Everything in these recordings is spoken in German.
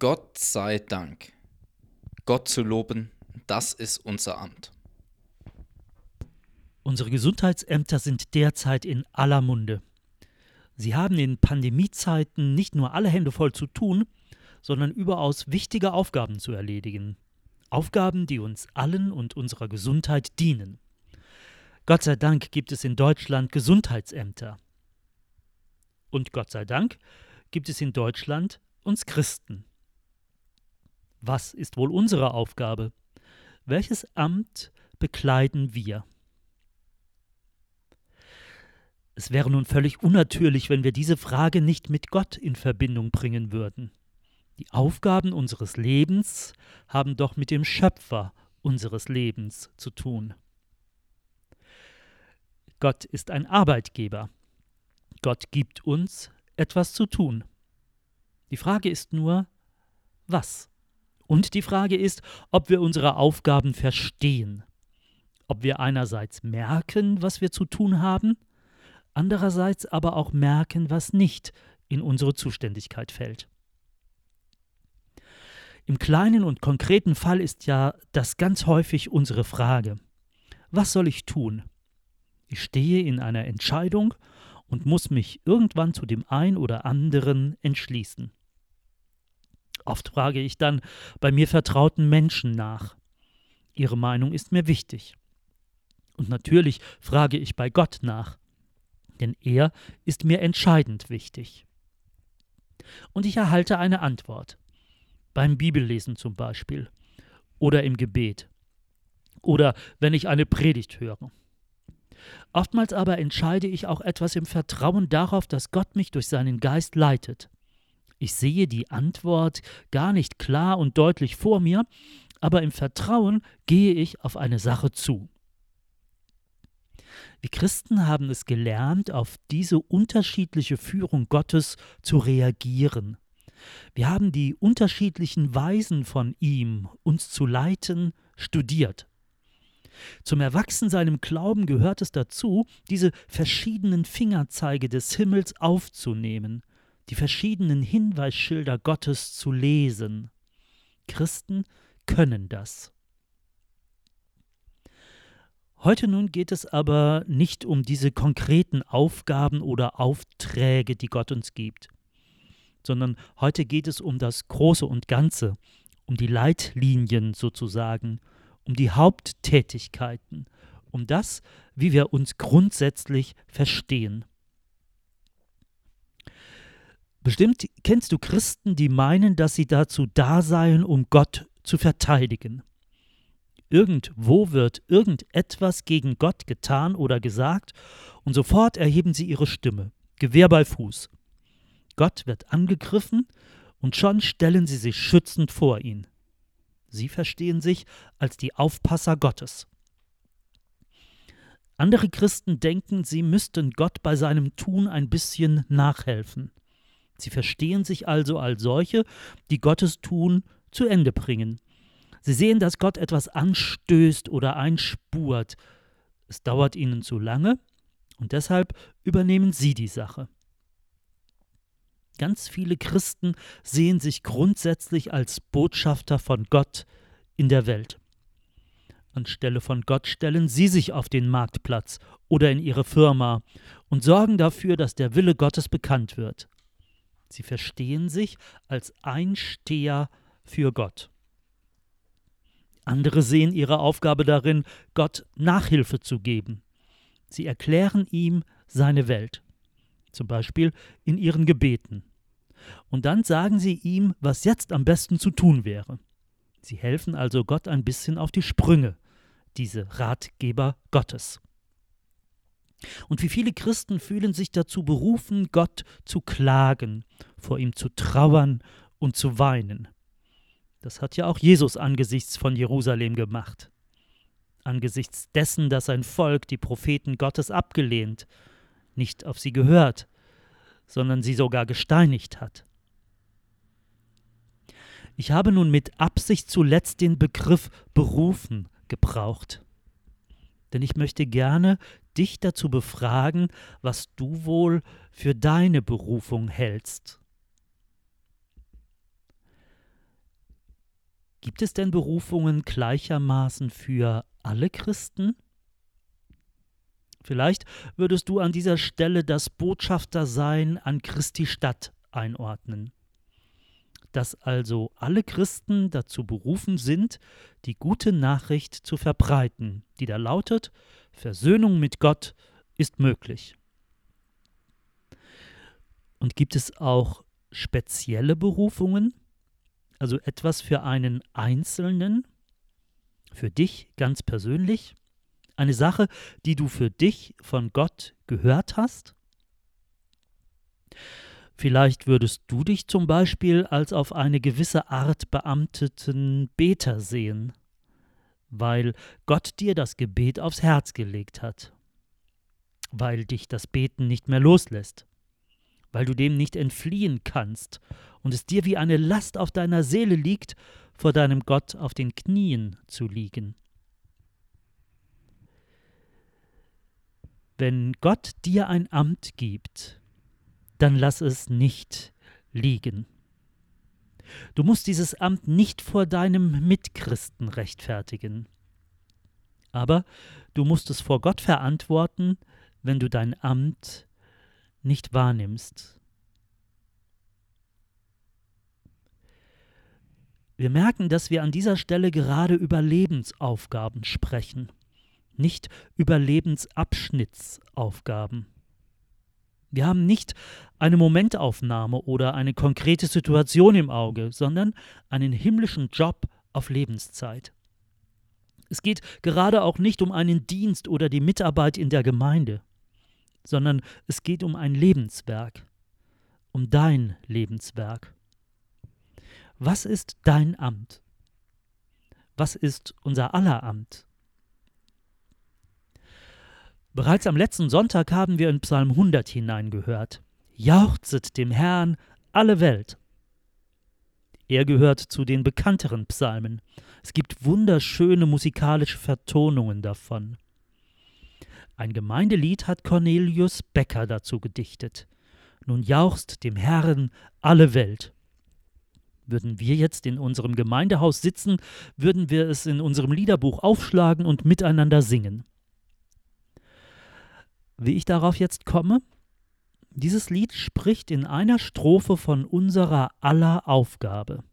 Gott sei Dank. Gott zu loben, das ist unser Amt. Unsere Gesundheitsämter sind derzeit in aller Munde. Sie haben in Pandemiezeiten nicht nur alle Hände voll zu tun, sondern überaus wichtige Aufgaben zu erledigen. Aufgaben, die uns allen und unserer Gesundheit dienen. Gott sei Dank gibt es in Deutschland Gesundheitsämter. Und Gott sei Dank gibt es in Deutschland uns Christen. Was ist wohl unsere Aufgabe? Welches Amt bekleiden wir? Es wäre nun völlig unnatürlich, wenn wir diese Frage nicht mit Gott in Verbindung bringen würden. Die Aufgaben unseres Lebens haben doch mit dem Schöpfer unseres Lebens zu tun. Gott ist ein Arbeitgeber. Gott gibt uns etwas zu tun. Die Frage ist nur, was? Und die Frage ist, ob wir unsere Aufgaben verstehen. Ob wir einerseits merken, was wir zu tun haben, andererseits aber auch merken, was nicht in unsere Zuständigkeit fällt. Im kleinen und konkreten Fall ist ja das ganz häufig unsere Frage. Was soll ich tun? Ich stehe in einer Entscheidung und muss mich irgendwann zu dem ein oder anderen entschließen. Oft frage ich dann bei mir vertrauten Menschen nach. Ihre Meinung ist mir wichtig. Und natürlich frage ich bei Gott nach denn er ist mir entscheidend wichtig. Und ich erhalte eine Antwort. Beim Bibellesen zum Beispiel. Oder im Gebet. Oder wenn ich eine Predigt höre. Oftmals aber entscheide ich auch etwas im Vertrauen darauf, dass Gott mich durch seinen Geist leitet. Ich sehe die Antwort gar nicht klar und deutlich vor mir, aber im Vertrauen gehe ich auf eine Sache zu. Wir Christen haben es gelernt, auf diese unterschiedliche Führung Gottes zu reagieren. Wir haben die unterschiedlichen Weisen von ihm, uns zu leiten, studiert. Zum Erwachsensein im Glauben gehört es dazu, diese verschiedenen Fingerzeige des Himmels aufzunehmen, die verschiedenen Hinweisschilder Gottes zu lesen. Christen können das. Heute nun geht es aber nicht um diese konkreten Aufgaben oder Aufträge, die Gott uns gibt, sondern heute geht es um das Große und Ganze, um die Leitlinien sozusagen, um die Haupttätigkeiten, um das, wie wir uns grundsätzlich verstehen. Bestimmt kennst du Christen, die meinen, dass sie dazu da seien, um Gott zu verteidigen. Irgendwo wird irgendetwas gegen Gott getan oder gesagt, und sofort erheben sie ihre Stimme, Gewehr bei Fuß. Gott wird angegriffen, und schon stellen sie sich schützend vor ihn. Sie verstehen sich als die Aufpasser Gottes. Andere Christen denken, sie müssten Gott bei seinem Tun ein bisschen nachhelfen. Sie verstehen sich also als solche, die Gottes Tun zu Ende bringen, Sie sehen, dass Gott etwas anstößt oder einspurt. Es dauert ihnen zu lange und deshalb übernehmen sie die Sache. Ganz viele Christen sehen sich grundsätzlich als Botschafter von Gott in der Welt. Anstelle von Gott stellen sie sich auf den Marktplatz oder in ihre Firma und sorgen dafür, dass der Wille Gottes bekannt wird. Sie verstehen sich als Einsteher für Gott. Andere sehen ihre Aufgabe darin, Gott Nachhilfe zu geben. Sie erklären ihm seine Welt, zum Beispiel in ihren Gebeten. Und dann sagen sie ihm, was jetzt am besten zu tun wäre. Sie helfen also Gott ein bisschen auf die Sprünge, diese Ratgeber Gottes. Und wie viele Christen fühlen sich dazu berufen, Gott zu klagen, vor ihm zu trauern und zu weinen. Das hat ja auch Jesus angesichts von Jerusalem gemacht. Angesichts dessen, dass sein Volk die Propheten Gottes abgelehnt, nicht auf sie gehört, sondern sie sogar gesteinigt hat. Ich habe nun mit Absicht zuletzt den Begriff berufen gebraucht. Denn ich möchte gerne dich dazu befragen, was du wohl für deine Berufung hältst. Gibt es denn Berufungen gleichermaßen für alle Christen? Vielleicht würdest du an dieser Stelle das Botschaftersein an Christi Stadt einordnen. Dass also alle Christen dazu berufen sind, die gute Nachricht zu verbreiten, die da lautet, Versöhnung mit Gott ist möglich. Und gibt es auch spezielle Berufungen, also etwas für einen Einzelnen, für dich ganz persönlich? Eine Sache, die du für dich von Gott gehört hast? Vielleicht würdest du dich zum Beispiel als auf eine gewisse Art beamteten Beter sehen, weil Gott dir das Gebet aufs Herz gelegt hat, weil dich das Beten nicht mehr loslässt, weil du dem nicht entfliehen kannst und es dir wie eine Last auf deiner Seele liegt, vor deinem Gott auf den Knien zu liegen. Wenn Gott dir ein Amt gibt, dann lass es nicht liegen. Du musst dieses Amt nicht vor deinem Mitchristen rechtfertigen. Aber du musst es vor Gott verantworten, wenn du dein Amt nicht wahrnimmst. Wir merken, dass wir an dieser Stelle gerade über Lebensaufgaben sprechen nicht über Lebensabschnittsaufgaben. Wir haben nicht eine Momentaufnahme oder eine konkrete Situation im Auge, sondern einen himmlischen Job auf Lebenszeit. Es geht gerade auch nicht um einen Dienst oder die Mitarbeit in der Gemeinde, sondern es geht um ein Lebenswerk, um dein Lebenswerk. Was ist dein Amt? Was ist unser aller Amt? Bereits am letzten Sonntag haben wir in Psalm 100 hineingehört. Jauchzet dem Herrn alle Welt. Er gehört zu den bekannteren Psalmen. Es gibt wunderschöne musikalische Vertonungen davon. Ein Gemeindelied hat Cornelius Becker dazu gedichtet. Nun jauchzt dem Herrn alle Welt. Würden wir jetzt in unserem Gemeindehaus sitzen, würden wir es in unserem Liederbuch aufschlagen und miteinander singen. Wie ich darauf jetzt komme? Dieses Lied spricht in einer Strophe von unserer aller Aufgabe.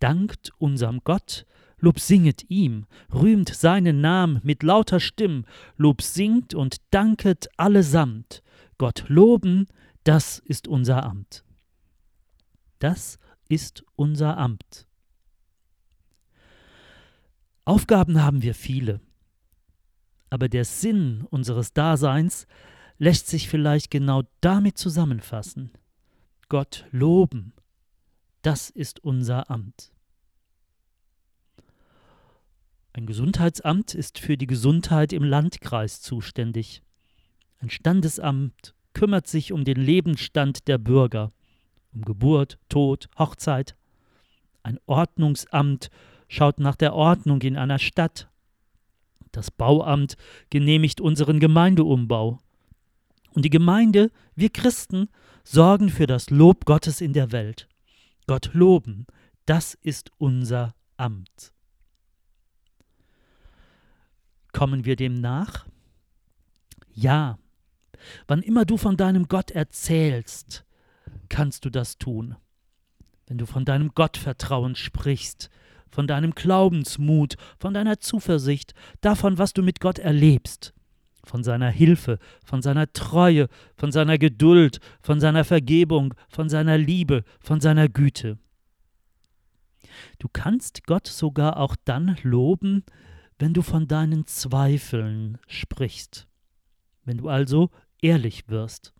Dankt unserem Gott, Lob singet ihm, rühmt seinen Namen mit lauter Stimm, Lob singt und danket allesamt. Gott loben, das ist unser Amt. Das ist unser Amt. Aufgaben haben wir viele aber der Sinn unseres Daseins lässt sich vielleicht genau damit zusammenfassen. Gott loben, das ist unser Amt. Ein Gesundheitsamt ist für die Gesundheit im Landkreis zuständig. Ein Standesamt kümmert sich um den Lebensstand der Bürger, um Geburt, Tod, Hochzeit. Ein Ordnungsamt schaut nach der Ordnung in einer Stadt, das Bauamt genehmigt unseren Gemeindeumbau. Und die Gemeinde, wir Christen, sorgen für das Lob Gottes in der Welt. Gott loben, das ist unser Amt. Kommen wir dem nach? Ja, wann immer du von deinem Gott erzählst, kannst du das tun. Wenn du von deinem Gottvertrauen sprichst, von deinem Glaubensmut, von deiner Zuversicht, davon, was du mit Gott erlebst, von seiner Hilfe, von seiner Treue, von seiner Geduld, von seiner Vergebung, von seiner Liebe, von seiner Güte. Du kannst Gott sogar auch dann loben, wenn du von deinen Zweifeln sprichst, wenn du also ehrlich wirst.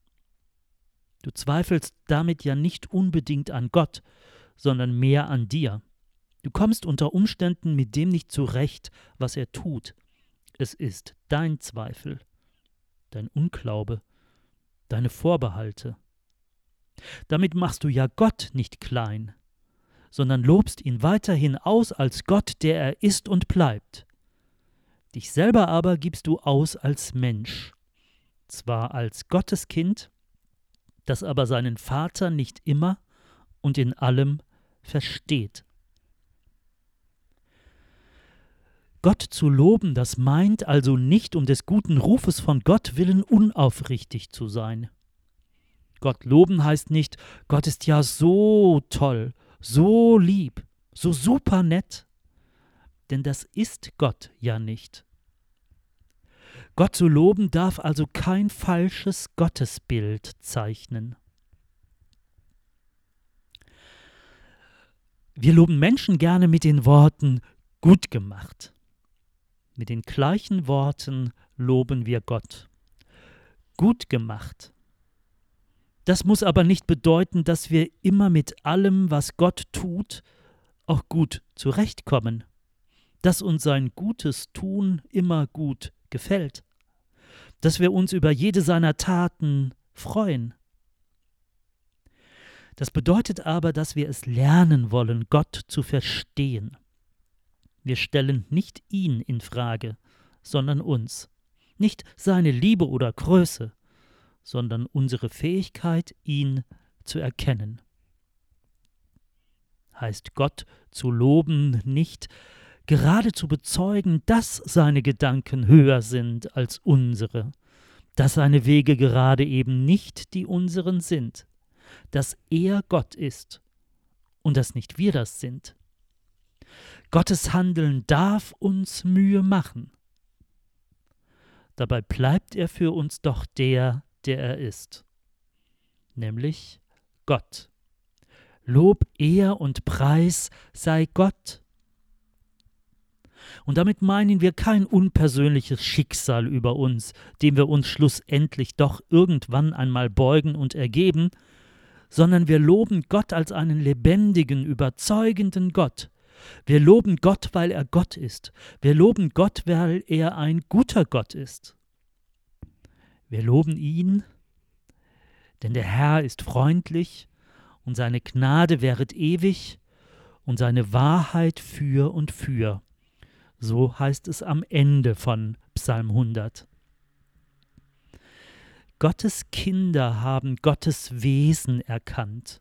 Du zweifelst damit ja nicht unbedingt an Gott, sondern mehr an dir. Du kommst unter Umständen mit dem nicht zurecht, was er tut. Es ist dein Zweifel, dein Unglaube, deine Vorbehalte. Damit machst du ja Gott nicht klein, sondern lobst ihn weiterhin aus als Gott, der er ist und bleibt. Dich selber aber gibst du aus als Mensch, zwar als Gotteskind, das aber seinen Vater nicht immer und in allem versteht. Gott zu loben, das meint also nicht um des guten Rufes von Gott willen unaufrichtig zu sein. Gott loben heißt nicht, Gott ist ja so toll, so lieb, so super nett. Denn das ist Gott ja nicht. Gott zu loben darf also kein falsches Gottesbild zeichnen. Wir loben Menschen gerne mit den Worten gut gemacht. Mit den gleichen Worten loben wir Gott. Gut gemacht. Das muss aber nicht bedeuten, dass wir immer mit allem, was Gott tut, auch gut zurechtkommen, dass uns sein gutes Tun immer gut gefällt, dass wir uns über jede seiner Taten freuen. Das bedeutet aber, dass wir es lernen wollen, Gott zu verstehen. Wir stellen nicht ihn in Frage, sondern uns, nicht seine Liebe oder Größe, sondern unsere Fähigkeit, ihn zu erkennen. Heißt Gott zu loben nicht, gerade zu bezeugen, dass seine Gedanken höher sind als unsere, dass seine Wege gerade eben nicht die unseren sind, dass er Gott ist und dass nicht wir das sind. Gottes Handeln darf uns Mühe machen. Dabei bleibt er für uns doch der, der er ist, nämlich Gott. Lob, Ehr und Preis sei Gott. Und damit meinen wir kein unpersönliches Schicksal über uns, dem wir uns schlussendlich doch irgendwann einmal beugen und ergeben, sondern wir loben Gott als einen lebendigen, überzeugenden Gott, wir loben Gott, weil er Gott ist. Wir loben Gott, weil er ein guter Gott ist. Wir loben ihn, denn der Herr ist freundlich und seine Gnade währet ewig und seine Wahrheit für und für. So heißt es am Ende von Psalm 100. Gottes Kinder haben Gottes Wesen erkannt.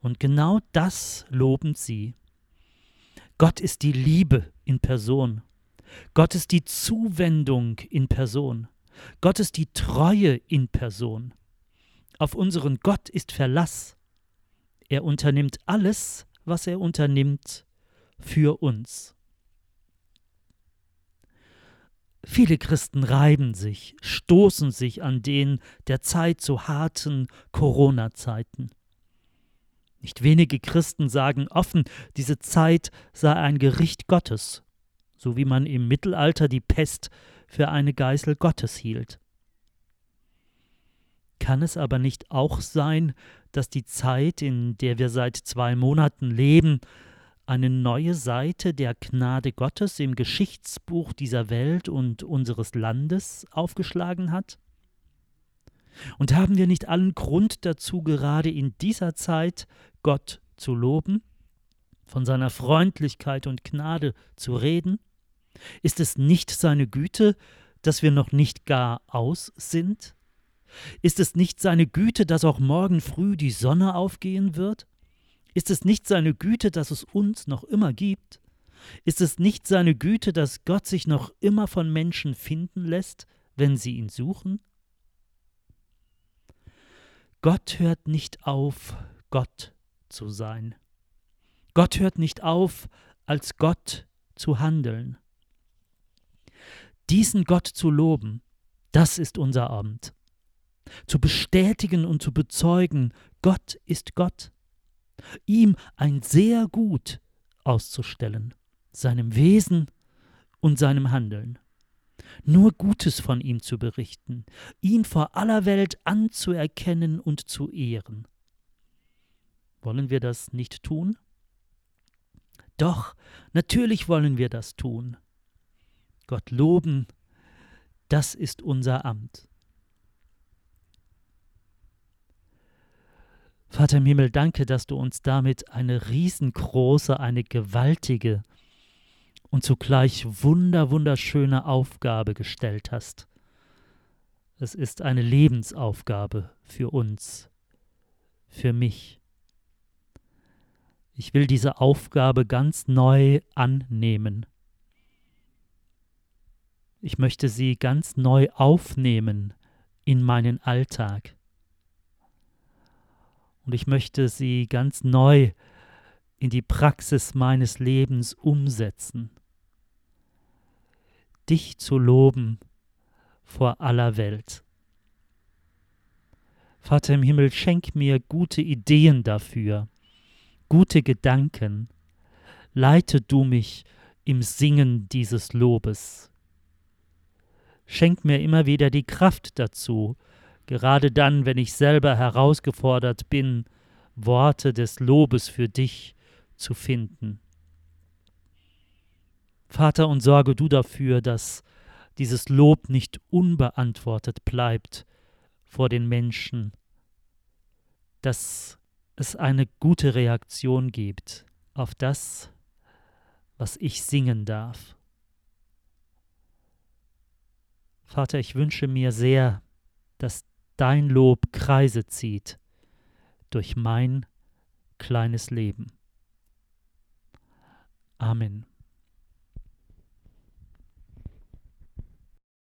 Und genau das loben sie. Gott ist die Liebe in Person. Gott ist die Zuwendung in Person. Gott ist die Treue in Person. Auf unseren Gott ist Verlass. Er unternimmt alles, was er unternimmt, für uns. Viele Christen reiben sich, stoßen sich an den der Zeit so harten Corona-Zeiten. Nicht wenige Christen sagen offen, diese Zeit sei ein Gericht Gottes, so wie man im Mittelalter die Pest für eine Geißel Gottes hielt. Kann es aber nicht auch sein, dass die Zeit, in der wir seit zwei Monaten leben, eine neue Seite der Gnade Gottes im Geschichtsbuch dieser Welt und unseres Landes aufgeschlagen hat? Und haben wir nicht allen Grund dazu, gerade in dieser Zeit Gott zu loben, von seiner Freundlichkeit und Gnade zu reden? Ist es nicht seine Güte, dass wir noch nicht gar aus sind? Ist es nicht seine Güte, dass auch morgen früh die Sonne aufgehen wird? Ist es nicht seine Güte, dass es uns noch immer gibt? Ist es nicht seine Güte, dass Gott sich noch immer von Menschen finden lässt, wenn sie ihn suchen? Gott hört nicht auf, Gott zu sein. Gott hört nicht auf, als Gott zu handeln. Diesen Gott zu loben, das ist unser Amt. Zu bestätigen und zu bezeugen, Gott ist Gott. Ihm ein sehr gut auszustellen, seinem Wesen und seinem Handeln. Nur Gutes von ihm zu berichten, ihn vor aller Welt anzuerkennen und zu ehren. Wollen wir das nicht tun? Doch, natürlich wollen wir das tun. Gott loben, das ist unser Amt. Vater im Himmel, danke, dass du uns damit eine riesengroße, eine gewaltige und zugleich wunder, wunderschöne Aufgabe gestellt hast. Es ist eine Lebensaufgabe für uns, für mich. Ich will diese Aufgabe ganz neu annehmen. Ich möchte sie ganz neu aufnehmen in meinen Alltag. Und ich möchte sie ganz neu in die Praxis meines Lebens umsetzen. Dich zu loben vor aller Welt. Vater im Himmel, schenk mir gute Ideen dafür, gute Gedanken. Leite du mich im Singen dieses Lobes. Schenk mir immer wieder die Kraft dazu, gerade dann, wenn ich selber herausgefordert bin, Worte des Lobes für dich zu finden. Vater, und sorge du dafür, dass dieses Lob nicht unbeantwortet bleibt vor den Menschen, dass es eine gute Reaktion gibt auf das, was ich singen darf. Vater, ich wünsche mir sehr, dass dein Lob Kreise zieht durch mein kleines Leben. Amen.